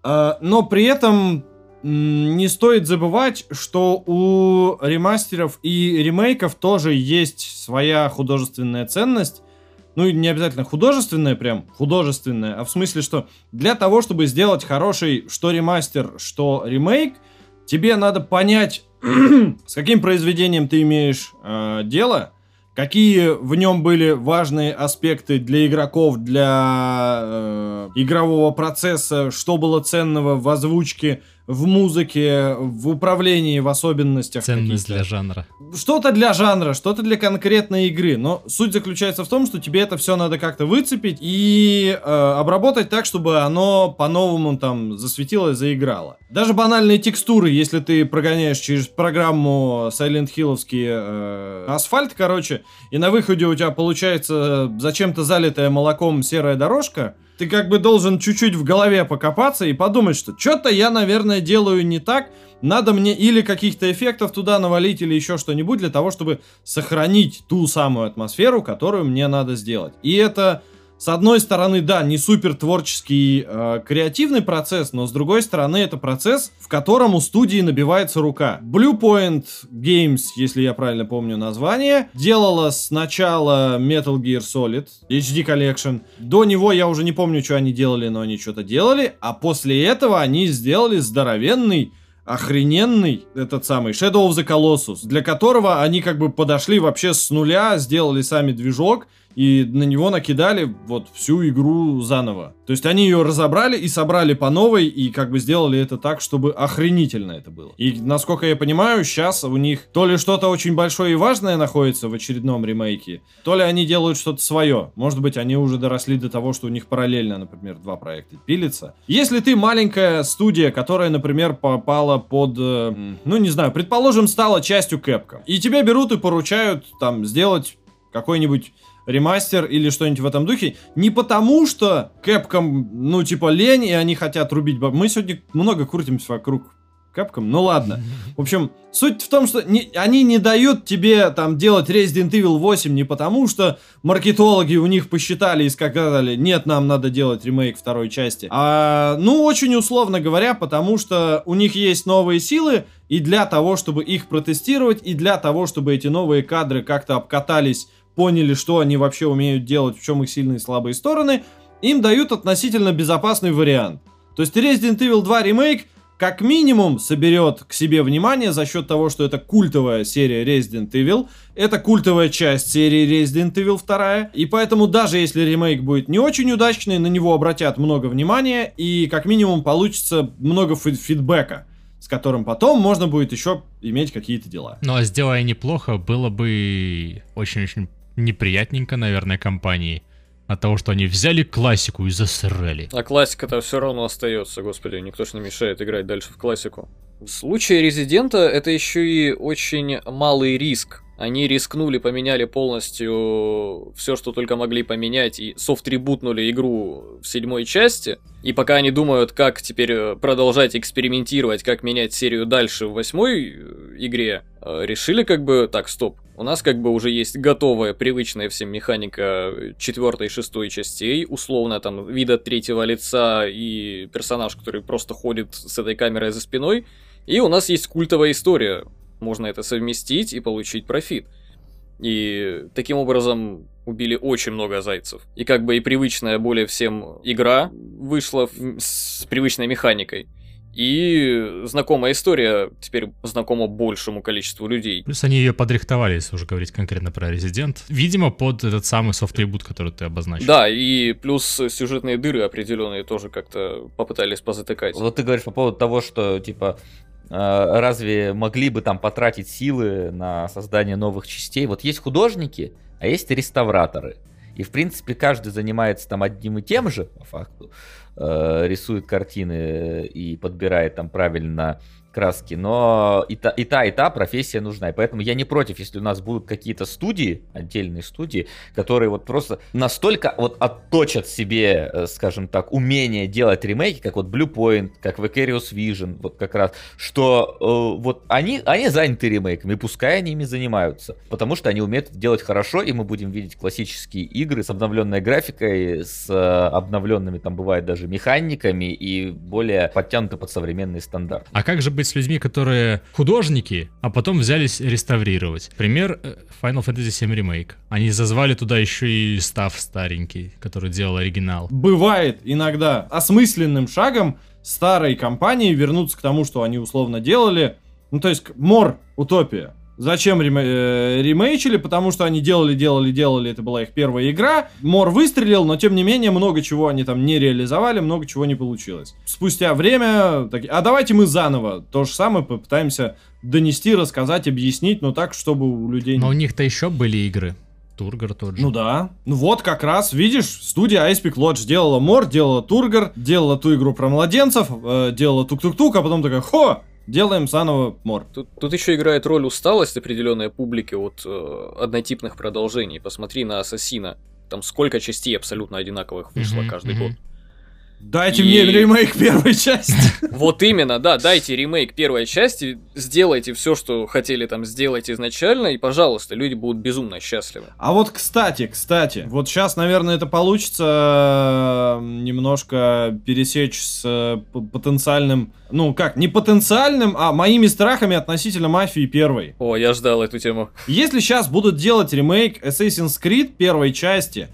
А, но при этом не стоит забывать, что у ремастеров и ремейков тоже есть своя художественная ценность. Ну, не обязательно художественная, прям художественная, а в смысле, что для того, чтобы сделать хороший что ремастер, что ремейк – тебе надо понять, *clears throat* с каким произведением ты имеешь э, дело, какие в нем были важные аспекты для игроков, для э, игрового процесса, что было ценного в озвучке, в музыке, в управлении, в особенностях. Ценность для жанра. Что-то для жанра, что-то для конкретной игры. Но суть заключается в том, что тебе это все надо как-то выцепить и э, обработать так, чтобы оно по-новому там засветило и заиграло. Даже банальные текстуры, если ты прогоняешь через программу Silent Hill'овский э, асфальт, короче, и на выходе у тебя получается зачем-то залитая молоком серая дорожка, ты как бы должен чуть-чуть в голове покопаться и подумать, что что-то я, наверное, делаю не так. Надо мне или каких-то эффектов туда навалить, или еще что-нибудь для того, чтобы сохранить ту самую атмосферу, которую мне надо сделать. И это с одной стороны, да, не супер творческий, э, креативный процесс, но с другой стороны, это процесс, в котором у студии набивается рука. Blue Point Games, если я правильно помню название, делала сначала Metal Gear Solid HD Collection. До него я уже не помню, что они делали, но они что-то делали. А после этого они сделали здоровенный охрененный этот самый Shadow of the Colossus, для которого они как бы подошли вообще с нуля, сделали сами движок, и на него накидали вот всю игру заново. То есть они ее разобрали и собрали по новой, и как бы сделали это так, чтобы охренительно это было. И насколько я понимаю, сейчас у них то ли что-то очень большое и важное находится в очередном ремейке, то ли они делают что-то свое. Может быть, они уже доросли до того, что у них параллельно, например, два проекта пилится. Если ты маленькая студия, которая, например, попала под, э, ну не знаю, предположим, стала частью Capcom, и тебя берут и поручают там сделать какой-нибудь ремастер или что-нибудь в этом духе. Не потому, что Capcom, ну, типа, лень, и они хотят рубить баб. Мы сегодня много крутимся вокруг Capcom, ну ладно. *laughs* В общем, суть в том, что не, они не дают тебе там делать Resident Evil 8 не потому, что маркетологи у них посчитали и сказали, нет, нам надо делать ремейк второй части, а, ну, очень условно говоря, потому что у них есть новые силы, и для того, чтобы их протестировать, и для того, чтобы эти новые кадры как-то обкатались поняли, что они вообще умеют делать, в чем их сильные и слабые стороны, им дают относительно безопасный вариант. То есть Resident Evil 2 ремейк как минимум соберет к себе внимание за счет того, что это культовая серия Resident Evil, это культовая часть серии Resident Evil 2, и поэтому даже если ремейк будет не очень удачный, на него обратят много внимания, и как минимум получится много фидбэка с которым потом можно будет еще иметь какие-то дела. Ну а сделая неплохо, было бы очень-очень неприятненько, наверное, компании от того, что они взяли классику и засрали. А классика-то все равно остается, господи, никто ж не мешает играть дальше в классику. В случае Резидента это еще и очень малый риск, они рискнули, поменяли полностью все, что только могли поменять, и софт-ребутнули игру в седьмой части. И пока они думают, как теперь э, продолжать экспериментировать, как менять серию дальше в восьмой э, игре, э, решили как бы, так, стоп, у нас как бы уже есть готовая, привычная всем механика четвертой и шестой частей, условно там вида третьего лица и персонаж, который просто ходит с этой камерой за спиной, и у нас есть культовая история, можно это совместить и получить профит. И таким образом убили очень много зайцев. И как бы и привычная более всем игра вышла с привычной механикой. И знакомая история теперь знакома большему количеству людей. Плюс они ее подрихтовали, если уже говорить конкретно про Резидент. Видимо, под этот самый софт-ребут, который ты обозначил. Да, и плюс сюжетные дыры определенные тоже как-то попытались позатыкать. Вот ты говоришь по поводу того, что, типа, а, разве могли бы там потратить силы на создание новых частей? Вот есть художники, а есть реставраторы. И, в принципе, каждый занимается там одним и тем же, по факту. Э, рисует картины и подбирает там правильно краски, но и та, и та, и та профессия нужна. И поэтому я не против, если у нас будут какие-то студии, отдельные студии, которые вот просто настолько вот отточат себе, э, скажем так, умение делать ремейки, как вот Blue Point, как Vicarious Vision, вот как раз, что э, вот они, они заняты ремейками, пускай они ими занимаются, потому что они умеют это делать хорошо, и мы будем видеть классические игры с обновленной графикой, с э, обновленными, там бывает даже механиками и более подтянуты под современный стандарт. А как же быть с людьми, которые художники, а потом взялись реставрировать. Пример э, Final Fantasy VII Remake. Они зазвали туда еще и став старенький, который делал оригинал. Бывает иногда осмысленным шагом старой компании вернуться к тому, что они условно делали. Ну, то есть, мор, утопия. Зачем рем- э, ремейчили? Потому что они делали, делали, делали, это была их первая игра. Мор выстрелил, но тем не менее много чего они там не реализовали, много чего не получилось. Спустя время, так, а давайте мы заново то же самое попытаемся донести, рассказать, объяснить, но так, чтобы у людей... Но у них-то еще были игры. Тургар тот же. Ну да. Ну вот как раз, видишь, студия Icepeak Lodge делала Мор, делала Тургар, делала ту игру про младенцев, э, делала тук-тук-тук, а потом такая, хо, делаем заново мор. Тут, тут еще играет роль усталость определенной публики от э, однотипных продолжений. Посмотри на Ассасина. Там сколько частей абсолютно одинаковых вышло mm-hmm, каждый mm-hmm. год. Дайте И- мне ремейк первой части. *laughs* Вот именно, да, дайте ремейк первой части, сделайте все, что хотели там сделать изначально, и, пожалуйста, люди будут безумно счастливы. А вот, кстати, кстати, вот сейчас, наверное, это получится э, немножко пересечь с э, потенциальным, ну как, не потенциальным, а моими страхами относительно мафии первой. О, я ждал эту тему. Если сейчас будут делать ремейк Assassin's Creed первой части,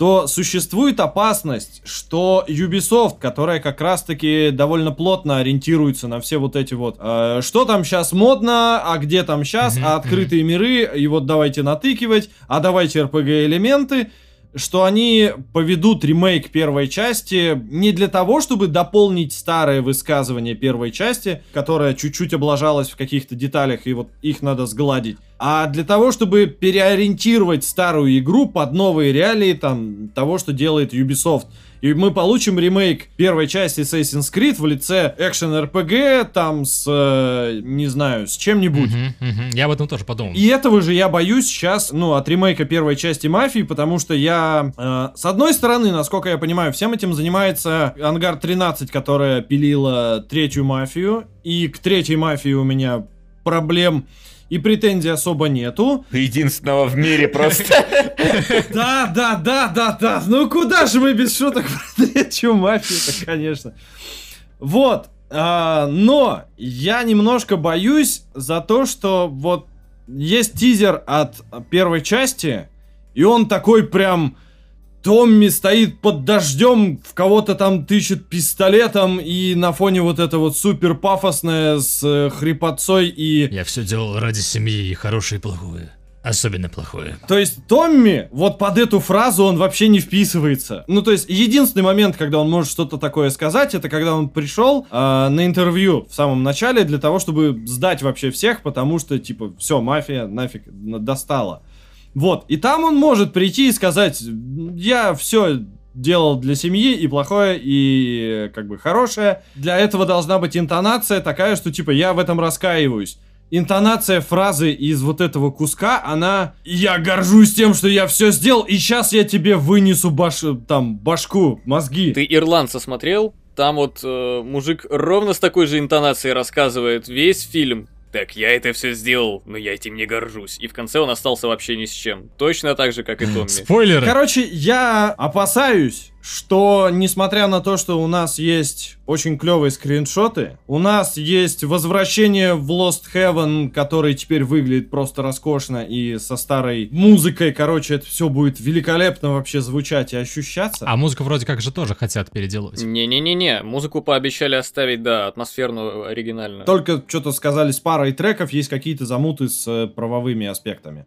то существует опасность, что Ubisoft, которая как раз-таки довольно плотно ориентируется на все вот эти вот, э, что там сейчас модно, а где там сейчас, а открытые миры, и вот давайте натыкивать, а давайте RPG-элементы, что они поведут ремейк первой части не для того, чтобы дополнить старое высказывание первой части, которая чуть-чуть облажалась в каких-то деталях, и вот их надо сгладить, а для того, чтобы переориентировать старую игру под новые реалии там того, что делает Ubisoft. И мы получим ремейк первой части Assassin's Creed в лице экшен RPG, там с, э, не знаю, с чем-нибудь. Мгм, мгм. Я об этом тоже подумал. И этого же я боюсь сейчас, ну, от ремейка первой части Мафии, потому что я, э, с одной стороны, насколько я понимаю, всем этим занимается Ангар 13, которая пилила третью Мафию, и к третьей Мафии у меня проблем и претензий особо нету. Единственного в мире просто. *laughs* Да, да, да, да, да. Ну куда же мы без шуток про третью мафию-то, конечно. Вот. а, но я немножко боюсь за то, что вот есть тизер от первой части, и он такой прям... Томми стоит под дождем, в кого-то там тычет пистолетом, и на фоне вот это вот супер пафосное с э, хрипотцой и Я все делал ради семьи, и хорошее и плохое. Особенно плохое. То есть Томми, вот под эту фразу он вообще не вписывается. Ну, то есть единственный момент, когда он может что-то такое сказать, это когда он пришел а, на интервью в самом начале для того, чтобы сдать вообще всех, потому что, типа, все, мафия нафиг достала. Вот, и там он может прийти и сказать, я все делал для семьи и плохое, и э, как бы хорошее. Для этого должна быть интонация такая, что типа я в этом раскаиваюсь. Интонация фразы из вот этого куска, она «Я горжусь тем, что я все сделал, и сейчас я тебе вынесу баш... там, башку, мозги». Ты ирландца смотрел? Там вот э, мужик ровно с такой же интонацией рассказывает весь фильм. Так, я это все сделал, но я этим не горжусь. И в конце он остался вообще ни с чем. Точно так же, как и Томми. Спойлеры! Короче, я опасаюсь, что несмотря на то, что у нас есть очень клевые скриншоты, у нас есть возвращение в Lost Heaven, который теперь выглядит просто роскошно и со старой музыкой, короче, это все будет великолепно вообще звучать и ощущаться. А музыку вроде как же тоже хотят переделывать. Не-не-не-не, музыку пообещали оставить, да, атмосферную, оригинальную. Только что-то сказали с парой треков, есть какие-то замуты с э, правовыми аспектами.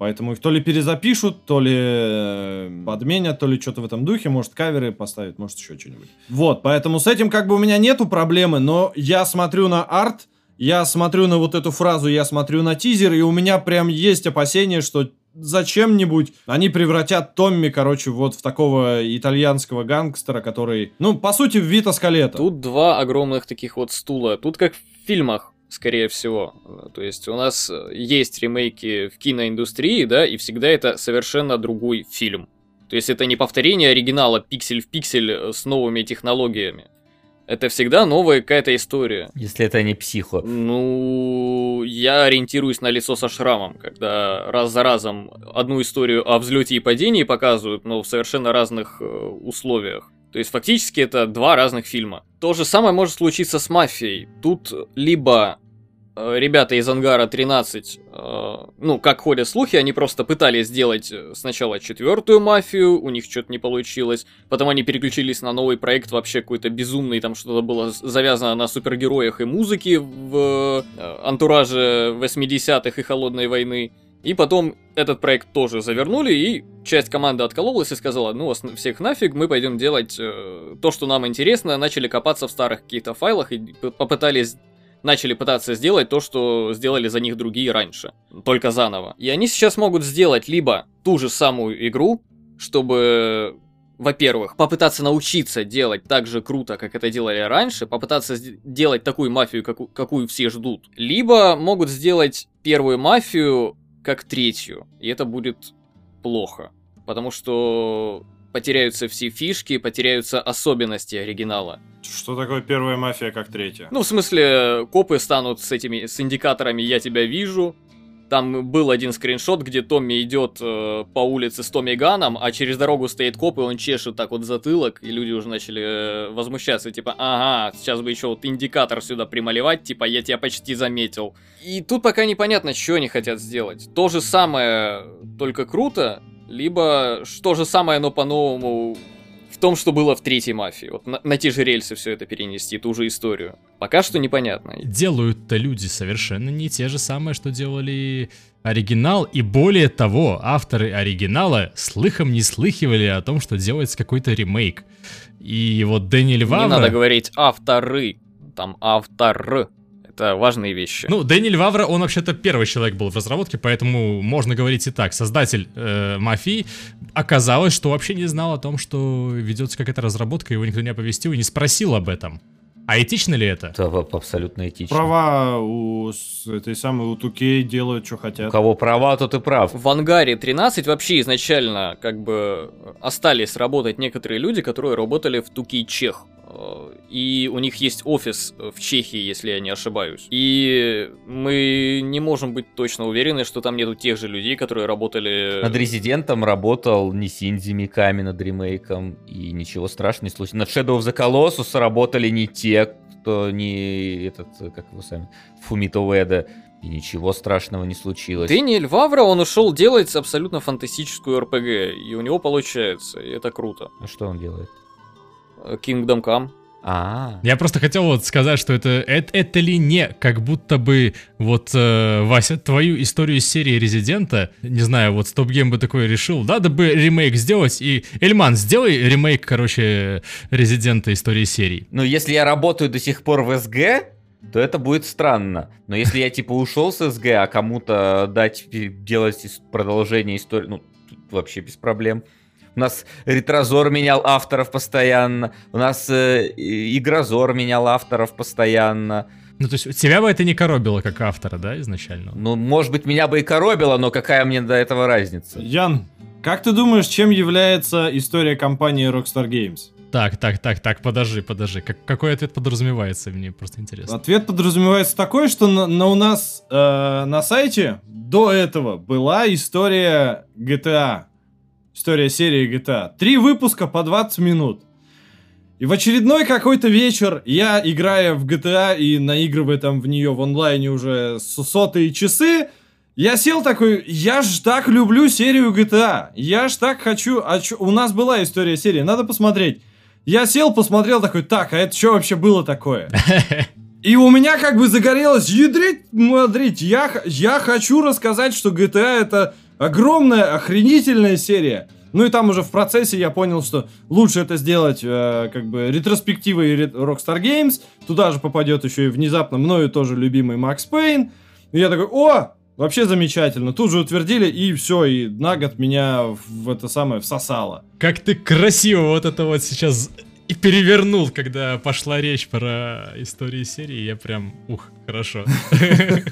Поэтому их то ли перезапишут, то ли э, подменят, то ли что-то в этом духе. Может, каверы поставят, может, еще что-нибудь. Вот, поэтому с этим как бы у меня нету проблемы, но я смотрю на арт, я смотрю на вот эту фразу, я смотрю на тизер, и у меня прям есть опасение, что зачем-нибудь они превратят Томми, короче, вот в такого итальянского гангстера, который, ну, по сути, в Вита Скалета. Тут два огромных таких вот стула. Тут как в фильмах, скорее всего. То есть у нас э, есть ремейки в киноиндустрии, да, и всегда это совершенно другой фильм. То есть это не повторение оригинала пиксель в пиксель э, с новыми технологиями. Это всегда новая какая-то история. Если это не психо. Ну, я ориентируюсь на лицо со шрамом, когда раз за разом одну историю о взлете и падении показывают, но в совершенно разных э, условиях. То есть фактически это два разных фильма. То же самое может случиться с мафией. Тут либо э, ребята из Ангара 13, э, ну, как ходят слухи, они просто пытались сделать э, сначала четвертую мафию, у них что-то не получилось, потом они переключились на новый проект, вообще какой-то безумный, там что-то было завязано на супергероях и музыке в э, антураже 80-х и Холодной войны. И потом этот проект тоже завернули, и часть команды откололась и сказала, ну вас всех нафиг, мы пойдем делать э, то, что нам интересно, начали копаться в старых каких-то файлах и попытались начали пытаться сделать то, что сделали за них другие раньше, только заново. И они сейчас могут сделать либо ту же самую игру, чтобы, во-первых, попытаться научиться делать так же круто, как это делали раньше, попытаться делать такую мафию, какую, какую все ждут, либо могут сделать первую мафию как третью, и это будет плохо. Потому что потеряются все фишки, потеряются особенности оригинала. Что такое первая мафия, как третья? Ну, в смысле, копы станут с этими, с индикаторами «я тебя вижу», там был один скриншот, где Томми идет э, по улице с Томми Ганом, а через дорогу стоит коп, и он чешет так вот затылок, и люди уже начали э, возмущаться, типа, ага, сейчас бы еще вот индикатор сюда прималевать, типа, я тебя почти заметил. И тут пока непонятно, что они хотят сделать. То же самое, только круто, либо то же самое, но по-новому том, что было в третьей мафии. Вот на, на те же рельсы все это перенести, ту же историю. Пока что непонятно. Делают-то люди совершенно не те же самые, что делали оригинал, и более того, авторы оригинала слыхом не слыхивали о том, что делается какой-то ремейк. И вот Дэниэль Вавра... Не надо говорить авторы, там автор. Это важные вещи. Ну, Дэниэль Вавра, он вообще-то первый человек был в разработке, поэтому можно говорить и так. Создатель э, мафии оказалось, что вообще не знал о том, что ведется какая-то разработка, его никто не оповестил и не спросил об этом. А этично ли это? Это абсолютно этично. Права у этой самой у 2 делают, что хотят. У кого права, тот и прав. В ангаре 13 вообще изначально как бы остались работать некоторые люди, которые работали в 2 Чех. Э, и у них есть офис в Чехии, если я не ошибаюсь. И мы не можем быть точно уверены, что там нету тех же людей, которые работали... Над Резидентом работал не Синдзи Миками над ремейком, и ничего страшного не случилось. Над Shadow of the Colossus работали не те, кто не этот, как его сами, Фумито Уэда. И ничего страшного не случилось. Дэниэль Вавра, он ушел делать абсолютно фантастическую РПГ, и у него получается, и это круто. А что он делает? Kingdom Come. А, Я просто хотел вот сказать, что это, это, это ли не как будто бы вот, э, Вася, твою историю из серии Резидента, не знаю, вот Стоп Гейм бы такой решил, надо бы ремейк сделать, и Эльман, сделай ремейк, короче, Резидента истории серии. Ну, если я работаю до сих пор в СГ, то это будет странно. Но если я типа ушел с СГ, а кому-то дать делать продолжение истории, ну, вообще без проблем. У нас Ретрозор менял авторов постоянно. У нас э, Игрозор менял авторов постоянно. Ну, то есть тебя бы это не коробило как автора, да, изначально? Ну, может быть, меня бы и коробило, но какая мне до этого разница? Ян, как ты думаешь, чем является история компании Rockstar Games? Так, так, так, так, подожди, подожди. Как, какой ответ подразумевается? Мне просто интересно. Ответ подразумевается такой, что на, на у нас э, на сайте до этого была история GTA. История серии GTA. Три выпуска по 20 минут. И в очередной какой-то вечер я, играя в GTA и наигрывая там в нее в онлайне уже сотые часы, я сел такой, я ж так люблю серию GTA. Я ж так хочу... А чё- у нас была история серии, надо посмотреть. Я сел, посмотрел такой, так, а это что вообще было такое? *laughs* И у меня как бы загорелось, ядрить, смотрите, я, я хочу рассказать, что GTA это огромная, охренительная серия. Ну и там уже в процессе я понял, что лучше это сделать э, как бы ретроспективой ре- Rockstar Games. Туда же попадет еще и внезапно мною тоже любимый Макс Пейн. И я такой, о, вообще замечательно. Тут же утвердили, и все, и на год меня в это самое всосало. Как ты красиво вот это вот сейчас и перевернул, когда пошла речь про истории серии, я прям, ух, хорошо. *laughs*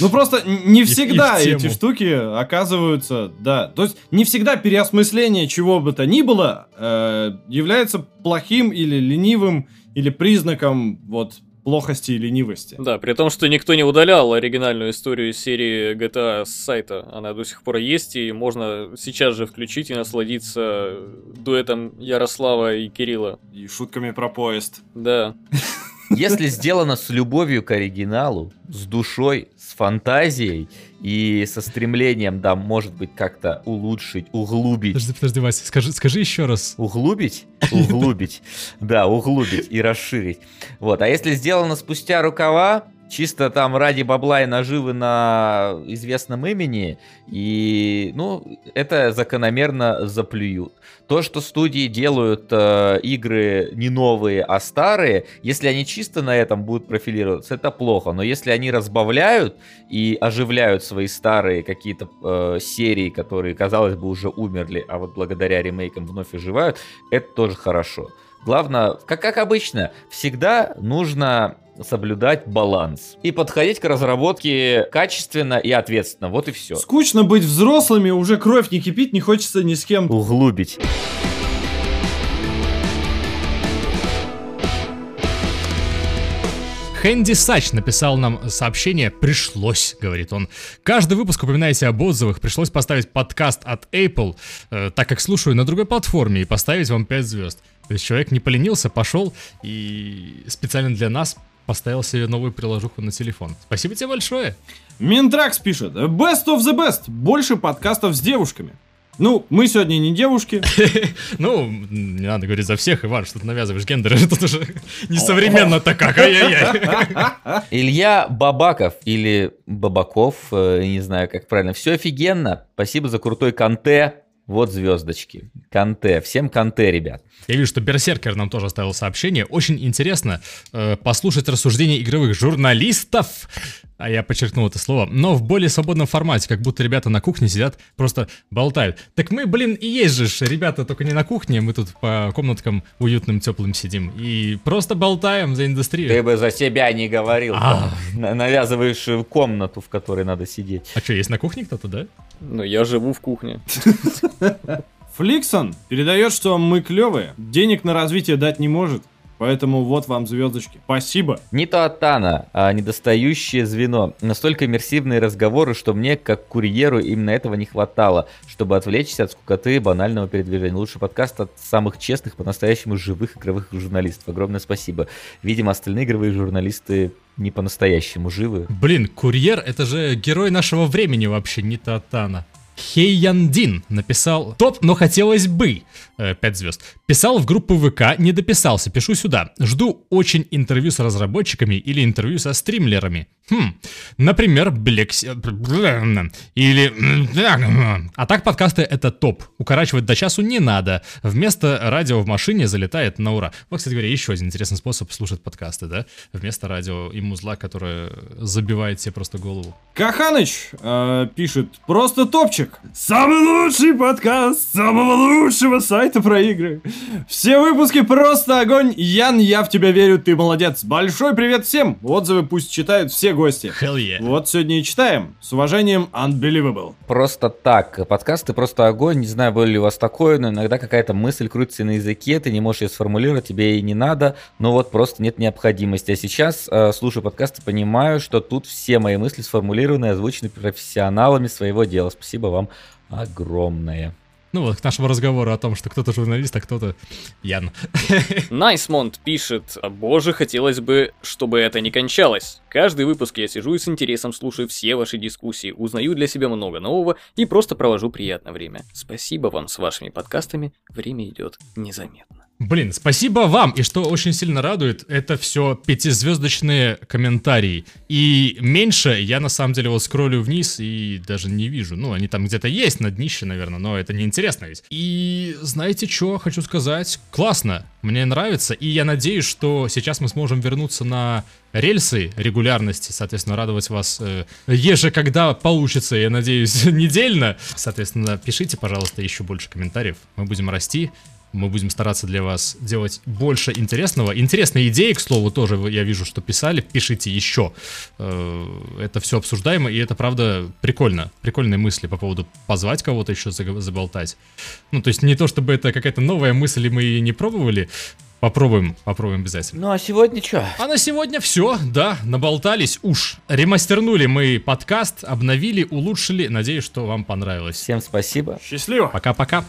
Ну просто не всегда эти штуки оказываются, да. То есть не всегда переосмысление чего бы то ни было э, является плохим или ленивым или признаком вот плохости и ленивости. Да, при том, что никто не удалял оригинальную историю серии GTA с сайта. Она до сих пор есть, и можно сейчас же включить и насладиться дуэтом Ярослава и Кирилла. И шутками про поезд. Да. *laughs* Если сделано с любовью к оригиналу, с душой, с фантазией и со стремлением, да, может быть, как-то улучшить, углубить Подожди, подожди, Вася, скажи, скажи еще раз. Углубить? *laughs* Углубить. Да, углубить и расширить. Вот. А если сделано спустя рукава, чисто там ради бабла и наживы на известном имени, и, ну, это закономерно заплюют. То, что студии делают э, игры не новые, а старые, если они чисто на этом будут профилироваться, это плохо. Но если они разбавляют и оживляют свои старые какие-то э, серии, которые, казалось бы, уже умерли, а вот благодаря ремейкам вновь оживают, это тоже хорошо. Главное, как, как обычно, всегда нужно соблюдать баланс и подходить к разработке качественно и ответственно. Вот и все. Скучно быть взрослыми, уже кровь не кипит, не хочется ни с кем углубить. Хэнди Сач написал нам сообщение «Пришлось», говорит он. «Каждый выпуск упоминаете об отзывах. Пришлось поставить подкаст от Apple, э, так как слушаю на другой платформе, и поставить вам 5 звезд». То есть человек не поленился, пошел и специально для нас поставил себе новую приложуху на телефон. Спасибо тебе большое. Минтракс пишет, best of the best, больше подкастов с девушками. Ну, мы сегодня не девушки. *laughs* Ну, не надо говорить за всех, Иван, что ты навязываешь гендер, это *laughs* уже несовременно-то как, ай-яй-яй. *laughs* Илья Бабаков или Бабаков, э, не знаю, как правильно. Все офигенно. Спасибо за крутой конте. Вот звездочки. Канте. Всем канте, ребят. Я вижу, что Берсеркер нам тоже оставил сообщение. Очень интересно э, послушать рассуждения игровых журналистов. А я подчеркнул это слово. Но в более свободном формате, как будто ребята на кухне сидят, просто болтают. Так мы, блин, и есть же, ребята, только не на кухне, мы тут по комнаткам уютным, теплым сидим. И просто болтаем за индустрию. Ты бы за себя не говорил. А. На- Навязываешь э, комнату, в которой надо сидеть. А что, есть на кухне кто-то, да? Ну, я живу в кухне. *laughs* Фликсон передает, что мы клевые, денег на развитие дать не может, поэтому вот вам звездочки. Спасибо. Не то Атана, а недостающее звено. Настолько иммерсивные разговоры, что мне, как курьеру, именно этого не хватало, чтобы отвлечься от скукоты и банального передвижения. Лучший подкаст от самых честных, по-настоящему живых игровых журналистов. Огромное спасибо. Видимо, остальные игровые журналисты не по-настоящему живы. Блин, курьер это же герой нашего времени вообще, не Татана. Хейяндин написал «Топ, но хотелось бы». Э, Пять звезд. Писал в группу ВК, не дописался, пишу сюда. Жду очень интервью с разработчиками или интервью со стримлерами. Хм, например, Блекси... Или... А так подкасты это топ. Укорачивать до часу не надо. Вместо радио в машине залетает на ура. Вот, кстати говоря, еще один интересный способ слушать подкасты, да? Вместо радио и музла, которое забивает себе просто голову. Каханыч э, пишет, просто топчик. Самый лучший подкаст самого лучшего сайта про игры. Все выпуски просто огонь. Ян, я в тебя верю, ты молодец. Большой привет всем. Отзывы пусть читают все гости. Hell yeah. Вот сегодня и читаем. С уважением, Unbelievable. Просто так. Подкасты просто огонь. Не знаю, было ли у вас такое, но иногда какая-то мысль крутится на языке, ты не можешь ее сформулировать, тебе и не надо, но вот просто нет необходимости. А сейчас, э, слушаю подкасты, понимаю, что тут все мои мысли сформулированы и озвучены профессионалами своего дела. Спасибо вам огромное. Ну вот, к нашему разговору о том, что кто-то журналист, а кто-то Ян. *laughs* Найсмонт пишет, боже, хотелось бы, чтобы это не кончалось. Каждый выпуск я сижу и с интересом слушаю все ваши дискуссии, узнаю для себя много нового и просто провожу приятное время. Спасибо вам с вашими подкастами, время идет незаметно. Блин, спасибо вам, и что очень сильно радует, это все пятизвездочные комментарии. И меньше я на самом деле вот скроллю вниз и даже не вижу. Ну, они там где-то есть на днище, наверное, но это неинтересно ведь. И знаете что, хочу сказать, классно, мне нравится, и я надеюсь, что сейчас мы сможем вернуться на рельсы регулярности, соответственно, радовать вас э, еже, когда получится, я надеюсь, *laughs* недельно. Соответственно, пишите, пожалуйста, еще больше комментариев, мы будем расти. Мы будем стараться для вас делать больше интересного. Интересные идеи, к слову, тоже я вижу, что писали. Пишите еще. Э, Это все обсуждаемо, и это, правда, прикольно. Прикольные мысли по поводу позвать кого-то еще заболтать. Ну, то есть не то, чтобы это какая-то новая мысль, и мы ее не пробовали. Попробуем, попробуем обязательно. Ну а сегодня что? А на сегодня все, да, наболтались уж. Ремастернули мы подкаст, обновили, улучшили. Надеюсь, что вам понравилось. Всем спасибо. Счастливо. Пока-пока.